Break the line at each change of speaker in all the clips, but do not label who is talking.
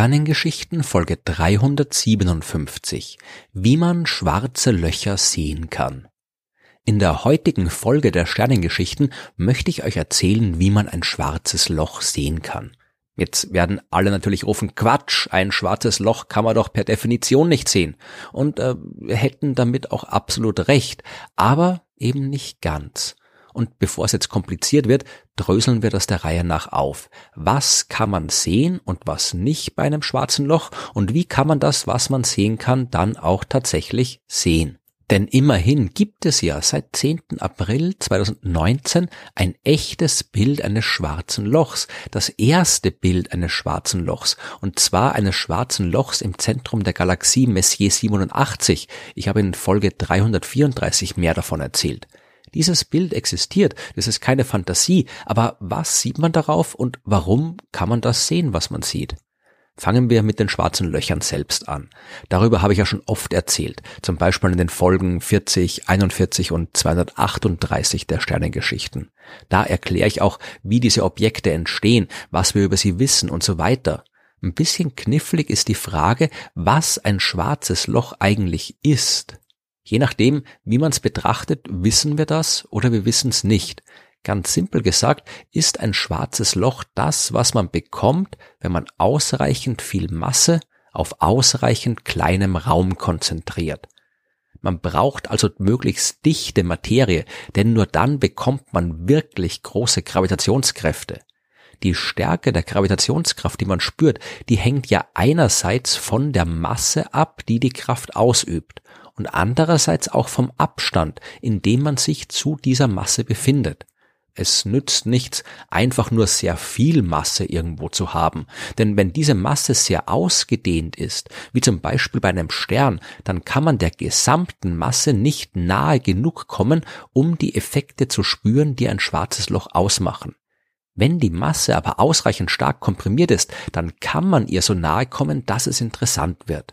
Sternengeschichten Folge 357 Wie man schwarze Löcher sehen kann. In der heutigen Folge der Sternengeschichten möchte ich euch erzählen, wie man ein schwarzes Loch sehen kann. Jetzt werden alle natürlich rufen, Quatsch, ein schwarzes Loch kann man doch per Definition nicht sehen. Und äh, hätten damit auch absolut recht, aber eben nicht ganz. Und bevor es jetzt kompliziert wird, dröseln wir das der Reihe nach auf. Was kann man sehen und was nicht bei einem schwarzen Loch und wie kann man das, was man sehen kann, dann auch tatsächlich sehen? Denn immerhin gibt es ja seit 10. April 2019 ein echtes Bild eines schwarzen Lochs, das erste Bild eines schwarzen Lochs, und zwar eines schwarzen Lochs im Zentrum der Galaxie Messier 87. Ich habe in Folge 334 mehr davon erzählt. Dieses Bild existiert, das ist keine Fantasie, aber was sieht man darauf und warum kann man das sehen, was man sieht? Fangen wir mit den schwarzen Löchern selbst an. Darüber habe ich ja schon oft erzählt, zum Beispiel in den Folgen 40, 41 und 238 der Sternengeschichten. Da erkläre ich auch, wie diese Objekte entstehen, was wir über sie wissen und so weiter. Ein bisschen knifflig ist die Frage, was ein schwarzes Loch eigentlich ist. Je nachdem, wie man es betrachtet, wissen wir das oder wir wissen es nicht. Ganz simpel gesagt ist ein schwarzes Loch das, was man bekommt, wenn man ausreichend viel Masse auf ausreichend kleinem Raum konzentriert. Man braucht also möglichst dichte Materie, denn nur dann bekommt man wirklich große Gravitationskräfte. Die Stärke der Gravitationskraft, die man spürt, die hängt ja einerseits von der Masse ab, die die Kraft ausübt, und andererseits auch vom Abstand, in dem man sich zu dieser Masse befindet. Es nützt nichts, einfach nur sehr viel Masse irgendwo zu haben, denn wenn diese Masse sehr ausgedehnt ist, wie zum Beispiel bei einem Stern, dann kann man der gesamten Masse nicht nahe genug kommen, um die Effekte zu spüren, die ein schwarzes Loch ausmachen. Wenn die Masse aber ausreichend stark komprimiert ist, dann kann man ihr so nahe kommen, dass es interessant wird.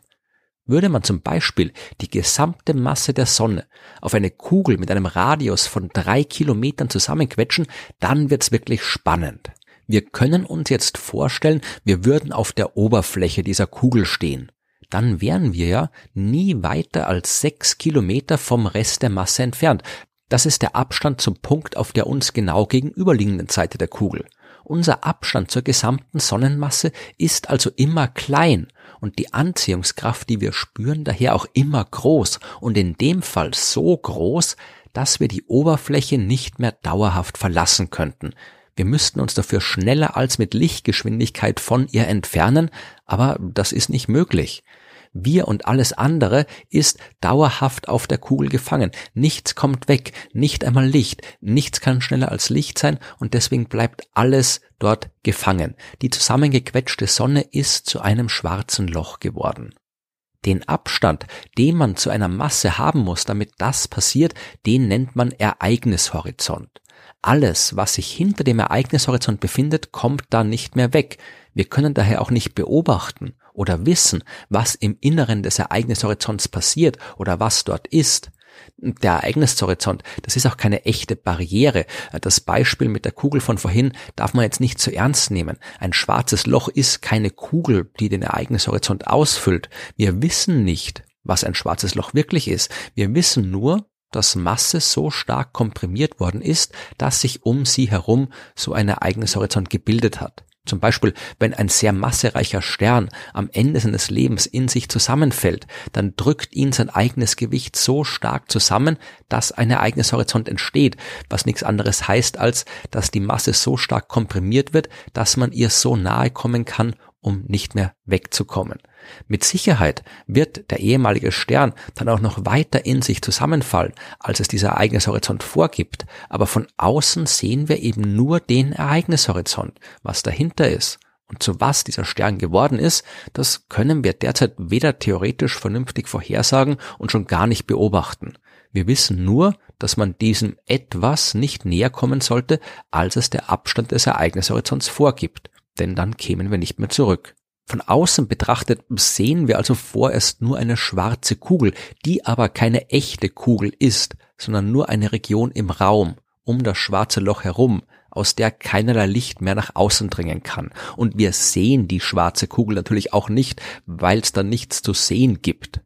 Würde man zum Beispiel die gesamte Masse der Sonne auf eine Kugel mit einem Radius von drei Kilometern zusammenquetschen, dann wird's wirklich spannend. Wir können uns jetzt vorstellen, wir würden auf der Oberfläche dieser Kugel stehen. Dann wären wir ja nie weiter als sechs Kilometer vom Rest der Masse entfernt. Das ist der Abstand zum Punkt auf der uns genau gegenüberliegenden Seite der Kugel. Unser Abstand zur gesamten Sonnenmasse ist also immer klein und die Anziehungskraft, die wir spüren, daher auch immer groß und in dem Fall so groß, dass wir die Oberfläche nicht mehr dauerhaft verlassen könnten. Wir müssten uns dafür schneller als mit Lichtgeschwindigkeit von ihr entfernen, aber das ist nicht möglich. Wir und alles andere ist dauerhaft auf der Kugel gefangen. Nichts kommt weg, nicht einmal Licht. Nichts kann schneller als Licht sein und deswegen bleibt alles dort gefangen. Die zusammengequetschte Sonne ist zu einem schwarzen Loch geworden. Den Abstand, den man zu einer Masse haben muss, damit das passiert, den nennt man Ereignishorizont. Alles, was sich hinter dem Ereignishorizont befindet, kommt da nicht mehr weg. Wir können daher auch nicht beobachten oder wissen, was im Inneren des Ereignishorizonts passiert oder was dort ist. Der Ereignishorizont, das ist auch keine echte Barriere. Das Beispiel mit der Kugel von vorhin darf man jetzt nicht zu ernst nehmen. Ein schwarzes Loch ist keine Kugel, die den Ereignishorizont ausfüllt. Wir wissen nicht, was ein schwarzes Loch wirklich ist. Wir wissen nur, dass Masse so stark komprimiert worden ist, dass sich um sie herum so ein Ereignishorizont gebildet hat. Zum Beispiel, wenn ein sehr massereicher Stern am Ende seines Lebens in sich zusammenfällt, dann drückt ihn sein eigenes Gewicht so stark zusammen, dass ein Ereignishorizont entsteht, was nichts anderes heißt, als dass die Masse so stark komprimiert wird, dass man ihr so nahe kommen kann, um nicht mehr wegzukommen. Mit Sicherheit wird der ehemalige Stern dann auch noch weiter in sich zusammenfallen, als es dieser Ereignishorizont vorgibt, aber von außen sehen wir eben nur den Ereignishorizont, was dahinter ist. Und zu was dieser Stern geworden ist, das können wir derzeit weder theoretisch vernünftig vorhersagen und schon gar nicht beobachten. Wir wissen nur, dass man diesem etwas nicht näher kommen sollte, als es der Abstand des Ereignishorizonts vorgibt, denn dann kämen wir nicht mehr zurück. Von außen betrachtet sehen wir also vorerst nur eine schwarze Kugel, die aber keine echte Kugel ist, sondern nur eine Region im Raum, um das schwarze Loch herum, aus der keinerlei Licht mehr nach außen dringen kann. Und wir sehen die schwarze Kugel natürlich auch nicht, weil es da nichts zu sehen gibt.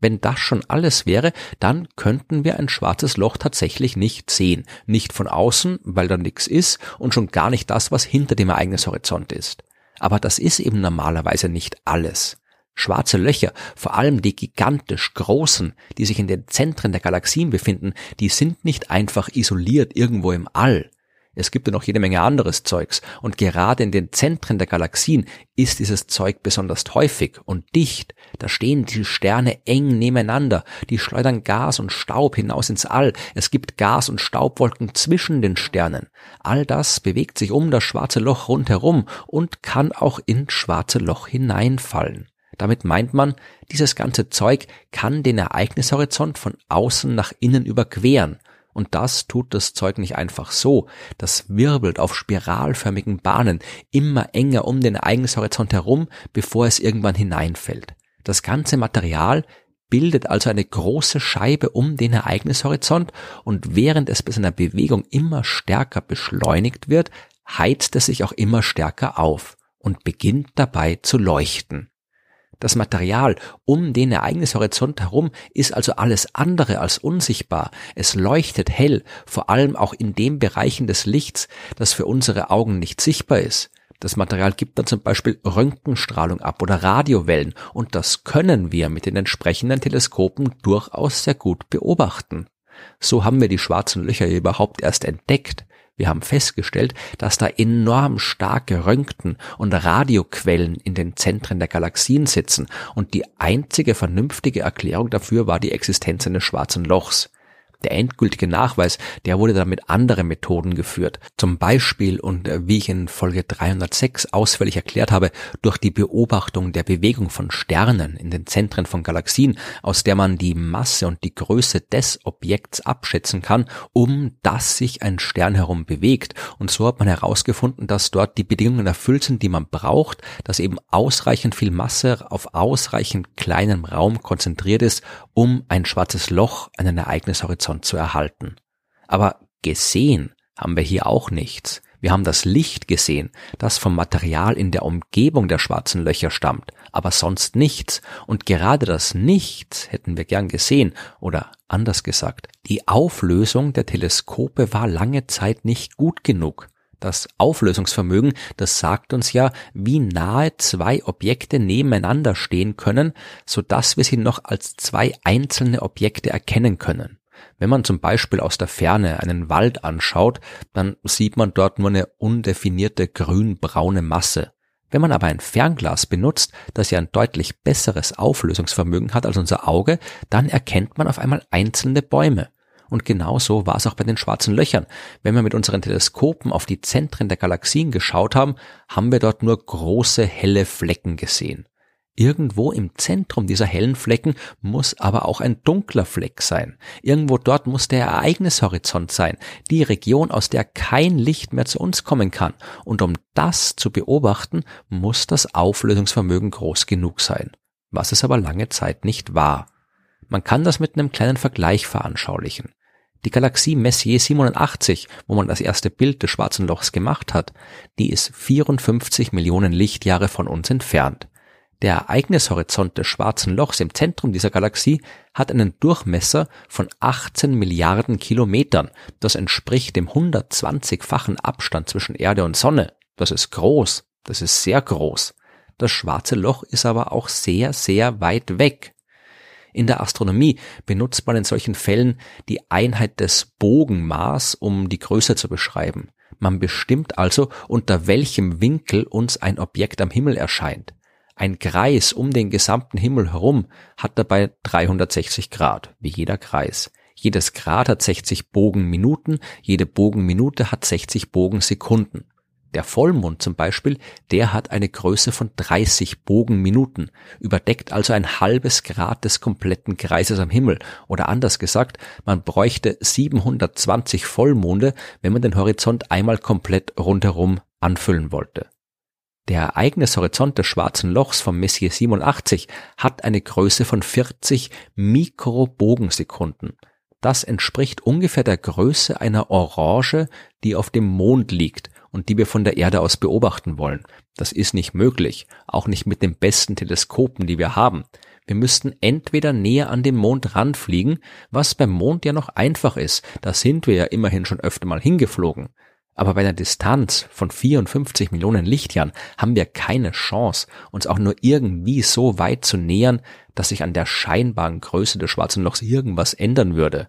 Wenn das schon alles wäre, dann könnten wir ein schwarzes Loch tatsächlich nicht sehen. Nicht von außen, weil da nichts ist, und schon gar nicht das, was hinter dem Ereignishorizont ist. Aber das ist eben normalerweise nicht alles. Schwarze Löcher, vor allem die gigantisch großen, die sich in den Zentren der Galaxien befinden, die sind nicht einfach isoliert irgendwo im All. Es gibt ja noch jede Menge anderes Zeugs und gerade in den Zentren der Galaxien ist dieses Zeug besonders häufig und dicht. Da stehen die Sterne eng nebeneinander, die schleudern Gas und Staub hinaus ins All. Es gibt Gas- und Staubwolken zwischen den Sternen. All das bewegt sich um das schwarze Loch rundherum und kann auch ins schwarze Loch hineinfallen. Damit meint man, dieses ganze Zeug kann den Ereignishorizont von außen nach innen überqueren und das tut das Zeug nicht einfach so. Das wirbelt auf spiralförmigen Bahnen immer enger um den Ereignishorizont herum, bevor es irgendwann hineinfällt. Das ganze Material bildet also eine große Scheibe um den Ereignishorizont und während es bei seiner Bewegung immer stärker beschleunigt wird, heizt es sich auch immer stärker auf und beginnt dabei zu leuchten. Das Material um den Ereignishorizont herum ist also alles andere als unsichtbar. Es leuchtet hell, vor allem auch in den Bereichen des Lichts, das für unsere Augen nicht sichtbar ist. Das Material gibt dann zum Beispiel Röntgenstrahlung ab oder Radiowellen und das können wir mit den entsprechenden Teleskopen durchaus sehr gut beobachten. So haben wir die schwarzen Löcher überhaupt erst entdeckt. Wir haben festgestellt, dass da enorm starke Röntgen- und Radioquellen in den Zentren der Galaxien sitzen und die einzige vernünftige Erklärung dafür war die Existenz eines schwarzen Lochs. Der endgültige Nachweis, der wurde dann mit anderen Methoden geführt. Zum Beispiel, und äh, wie ich in Folge 306 ausführlich erklärt habe, durch die Beobachtung der Bewegung von Sternen in den Zentren von Galaxien, aus der man die Masse und die Größe des Objekts abschätzen kann, um das sich ein Stern herum bewegt. Und so hat man herausgefunden, dass dort die Bedingungen erfüllt sind, die man braucht, dass eben ausreichend viel Masse auf ausreichend kleinem Raum konzentriert ist, um ein schwarzes Loch, einen Ereignishorizont Horizont zu erhalten. Aber gesehen haben wir hier auch nichts. Wir haben das Licht gesehen, das vom Material in der Umgebung der schwarzen Löcher stammt, aber sonst nichts. Und gerade das Nichts hätten wir gern gesehen, oder anders gesagt, die Auflösung der Teleskope war lange Zeit nicht gut genug. Das Auflösungsvermögen, das sagt uns ja, wie nahe zwei Objekte nebeneinander stehen können, so dass wir sie noch als zwei einzelne Objekte erkennen können. Wenn man zum Beispiel aus der Ferne einen Wald anschaut, dann sieht man dort nur eine undefinierte grün-braune Masse. Wenn man aber ein Fernglas benutzt, das ja ein deutlich besseres Auflösungsvermögen hat als unser Auge, dann erkennt man auf einmal einzelne Bäume. Und genauso war es auch bei den schwarzen Löchern. Wenn wir mit unseren Teleskopen auf die Zentren der Galaxien geschaut haben, haben wir dort nur große helle Flecken gesehen. Irgendwo im Zentrum dieser hellen Flecken muss aber auch ein dunkler Fleck sein. Irgendwo dort muss der Ereignishorizont sein, die Region, aus der kein Licht mehr zu uns kommen kann. Und um das zu beobachten, muss das Auflösungsvermögen groß genug sein. Was es aber lange Zeit nicht war. Man kann das mit einem kleinen Vergleich veranschaulichen. Die Galaxie Messier 87, wo man das erste Bild des schwarzen Lochs gemacht hat, die ist 54 Millionen Lichtjahre von uns entfernt. Der Ereignishorizont des Schwarzen Lochs im Zentrum dieser Galaxie hat einen Durchmesser von 18 Milliarden Kilometern. Das entspricht dem 120-fachen Abstand zwischen Erde und Sonne. Das ist groß. Das ist sehr groß. Das Schwarze Loch ist aber auch sehr, sehr weit weg. In der Astronomie benutzt man in solchen Fällen die Einheit des Bogenmaß, um die Größe zu beschreiben. Man bestimmt also, unter welchem Winkel uns ein Objekt am Himmel erscheint. Ein Kreis um den gesamten Himmel herum hat dabei 360 Grad, wie jeder Kreis. Jedes Grad hat 60 Bogenminuten, jede Bogenminute hat 60 Bogensekunden. Der Vollmond zum Beispiel, der hat eine Größe von 30 Bogenminuten, überdeckt also ein halbes Grad des kompletten Kreises am Himmel. Oder anders gesagt, man bräuchte 720 Vollmonde, wenn man den Horizont einmal komplett rundherum anfüllen wollte. Der Ereignishorizont des Schwarzen Lochs vom Messier 87 hat eine Größe von 40 Mikrobogensekunden. Das entspricht ungefähr der Größe einer Orange, die auf dem Mond liegt und die wir von der Erde aus beobachten wollen. Das ist nicht möglich, auch nicht mit den besten Teleskopen, die wir haben. Wir müssten entweder näher an den Mond ranfliegen, was beim Mond ja noch einfach ist, da sind wir ja immerhin schon öfter mal hingeflogen. Aber bei einer Distanz von 54 Millionen Lichtjahren haben wir keine Chance, uns auch nur irgendwie so weit zu nähern, dass sich an der scheinbaren Größe des schwarzen Lochs irgendwas ändern würde.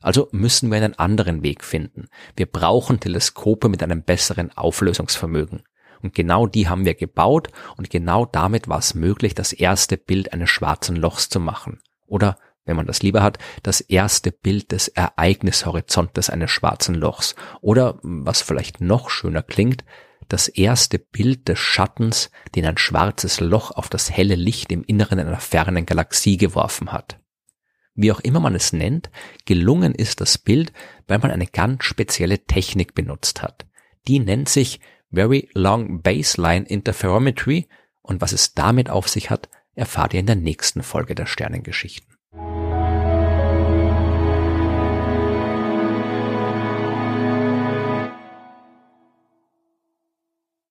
Also müssen wir einen anderen Weg finden. Wir brauchen Teleskope mit einem besseren Auflösungsvermögen. Und genau die haben wir gebaut und genau damit war es möglich, das erste Bild eines schwarzen Lochs zu machen. Oder wenn man das lieber hat, das erste Bild des Ereignishorizontes eines schwarzen Lochs. Oder, was vielleicht noch schöner klingt, das erste Bild des Schattens, den ein schwarzes Loch auf das helle Licht im Inneren einer fernen Galaxie geworfen hat. Wie auch immer man es nennt, gelungen ist das Bild, weil man eine ganz spezielle Technik benutzt hat. Die nennt sich Very Long Baseline Interferometry und was es damit auf sich hat, erfahrt ihr in der nächsten Folge der Sternengeschichten.